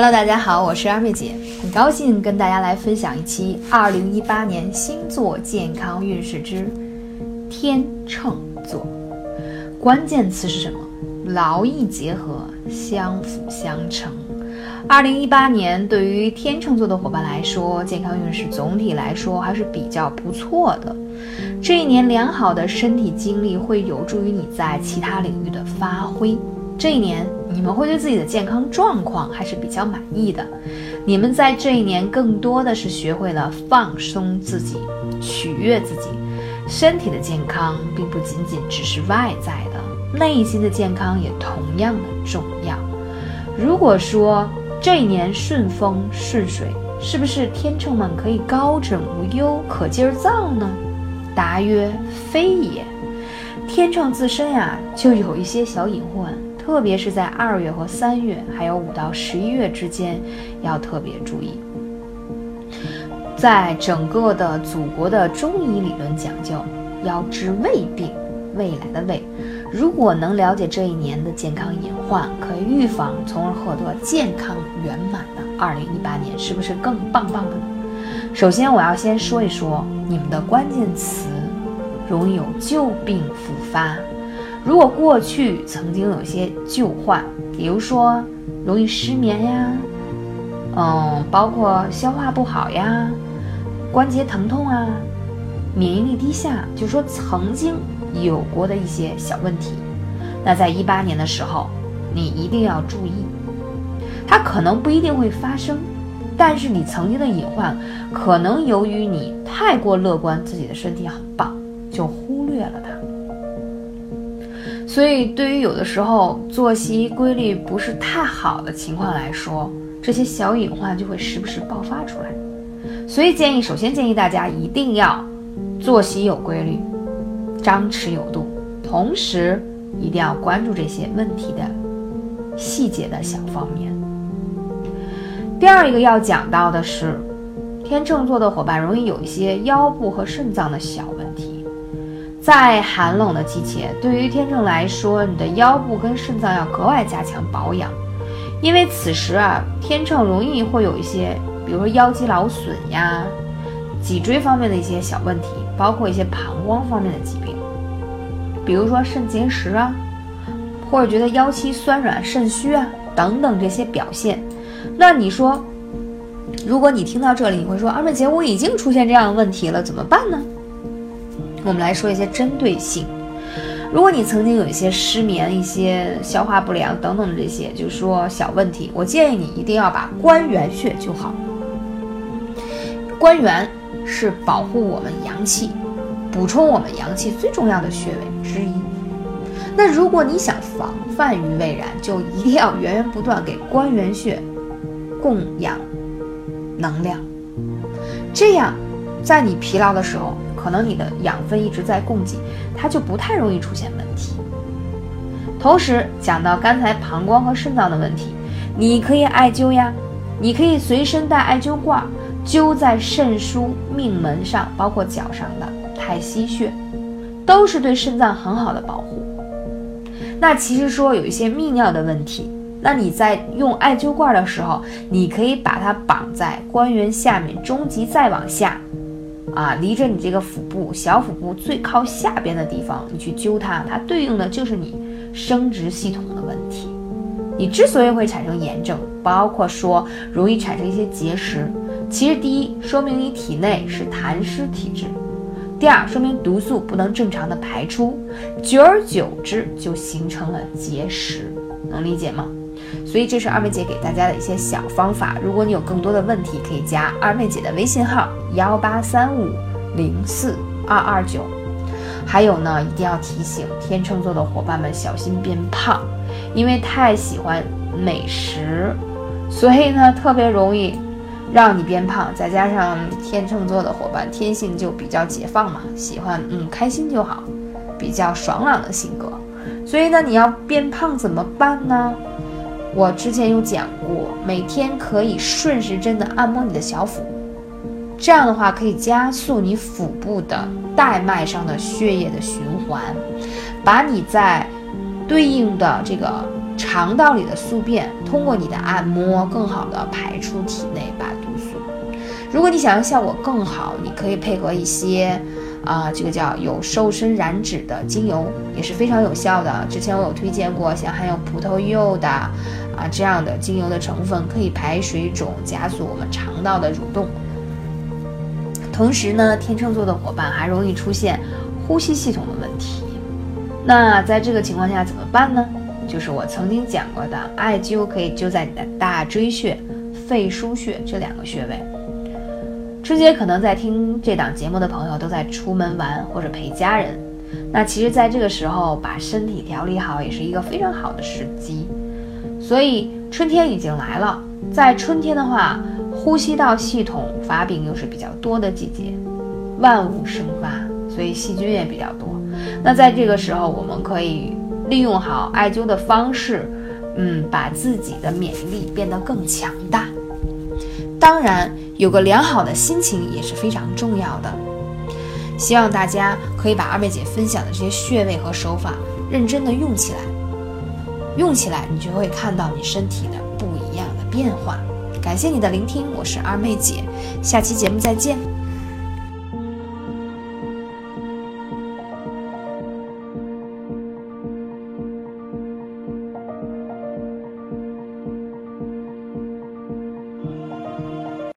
Hello，大家好，我是二妹姐，很高兴跟大家来分享一期二零一八年星座健康运势之天秤座。关键词是什么？劳逸结合，相辅相成。二零一八年对于天秤座的伙伴来说，健康运势总体来说还是比较不错的。这一年良好的身体精力会有助于你在其他领域的发挥。这一年你们会对自己的健康状况还是比较满意的。你们在这一年更多的是学会了放松自己，取悦自己。身体的健康并不仅仅只是外在的，内心的健康也同样的重要。如果说这一年顺风顺水，是不是天秤们可以高枕无忧、可劲儿造呢？答曰：非也。天秤自身呀，就有一些小隐患，特别是在二月和三月，还有五到十一月之间，要特别注意。在整个的祖国的中医理论讲究，要治胃病，未来的胃。如果能了解这一年的健康隐患，可以预防，从而获得健康圆满的二零一八年，是不是更棒棒的呢？首先，我要先说一说你们的关键词，容易有旧病复发。如果过去曾经有些旧患，比如说容易失眠呀，嗯，包括消化不好呀。关节疼痛啊，免疫力低下，就说曾经有过的一些小问题，那在一八年的时候，你一定要注意，它可能不一定会发生，但是你曾经的隐患，可能由于你太过乐观，自己的身体很棒，就忽略了它。所以，对于有的时候作息规律不是太好的情况来说，这些小隐患就会时不时爆发出来。所以建议，首先建议大家一定要作息有规律，张弛有度，同时一定要关注这些问题的细节的小方面。第二一个要讲到的是，天秤座的伙伴容易有一些腰部和肾脏的小在寒冷的季节，对于天秤来说，你的腰部跟肾脏要格外加强保养，因为此时啊，天秤容易会有一些。比如说腰肌劳损呀，脊椎方面的一些小问题，包括一些膀胱方面的疾病，比如说肾结石啊，或者觉得腰膝酸软、肾虚啊等等这些表现。那你说，如果你听到这里，你会说二妹姐，我已经出现这样的问题了，怎么办呢？我们来说一些针对性。如果你曾经有一些失眠、一些消化不良等等的这些，就是说小问题，我建议你一定要把关元穴灸好。关元是保护我们阳气、补充我们阳气最重要的穴位之一。那如果你想防范于未然，就一定要源源不断给关元穴供养能量，这样在你疲劳的时候，可能你的养分一直在供给，它就不太容易出现问题。同时讲到刚才膀胱和肾脏的问题，你可以艾灸呀，你可以随身带艾灸罐。灸在肾腧命门上，包括脚上的太溪穴，都是对肾脏很好的保护。那其实说有一些泌尿的问题，那你在用艾灸罐的时候，你可以把它绑在关元下面中极再往下，啊，离着你这个腹部小腹部最靠下边的地方，你去灸它，它对应的就是你生殖系统的问题。你之所以会产生炎症，包括说容易产生一些结石。其实，第一，说明你体内是痰湿体质；第二，说明毒素不能正常的排出，久而久之就形成了结石，能理解吗？所以，这是二妹姐给大家的一些小方法。如果你有更多的问题，可以加二妹姐的微信号幺八三五零四二二九。还有呢，一定要提醒天秤座的伙伴们小心变胖，因为太喜欢美食，所以呢，特别容易。让你变胖，再加上天秤座的伙伴天性就比较解放嘛，喜欢嗯开心就好，比较爽朗的性格，所以呢你要变胖怎么办呢？我之前有讲过，每天可以顺时针的按摩你的小腹，这样的话可以加速你腹部的带脉上的血液的循环，把你在对应的这个肠道里的宿便通过你的按摩更好的排出体内，把毒素。如果你想要效果更好，你可以配合一些啊，这个叫有瘦身燃脂的精油，也是非常有效的。之前我有推荐过，像含有葡萄柚的啊这样的精油的成分，可以排水肿，加速我们肠道的蠕动。同时呢，天秤座的伙伴还容易出现呼吸系统的问题。那在这个情况下怎么办呢？就是我曾经讲过的，艾灸可以灸在你的大椎穴、肺腧穴这两个穴位。春节可能在听这档节目的朋友都在出门玩或者陪家人，那其实，在这个时候把身体调理好也是一个非常好的时机。所以春天已经来了，在春天的话，呼吸道系统发病又是比较多的季节，万物生发，所以细菌也比较多。那在这个时候，我们可以。利用好艾灸的方式，嗯，把自己的免疫力变得更强大。当然，有个良好的心情也是非常重要的。希望大家可以把二妹姐分享的这些穴位和手法认真的用起来，用起来你就会看到你身体的不一样的变化。感谢你的聆听，我是二妹姐，下期节目再见。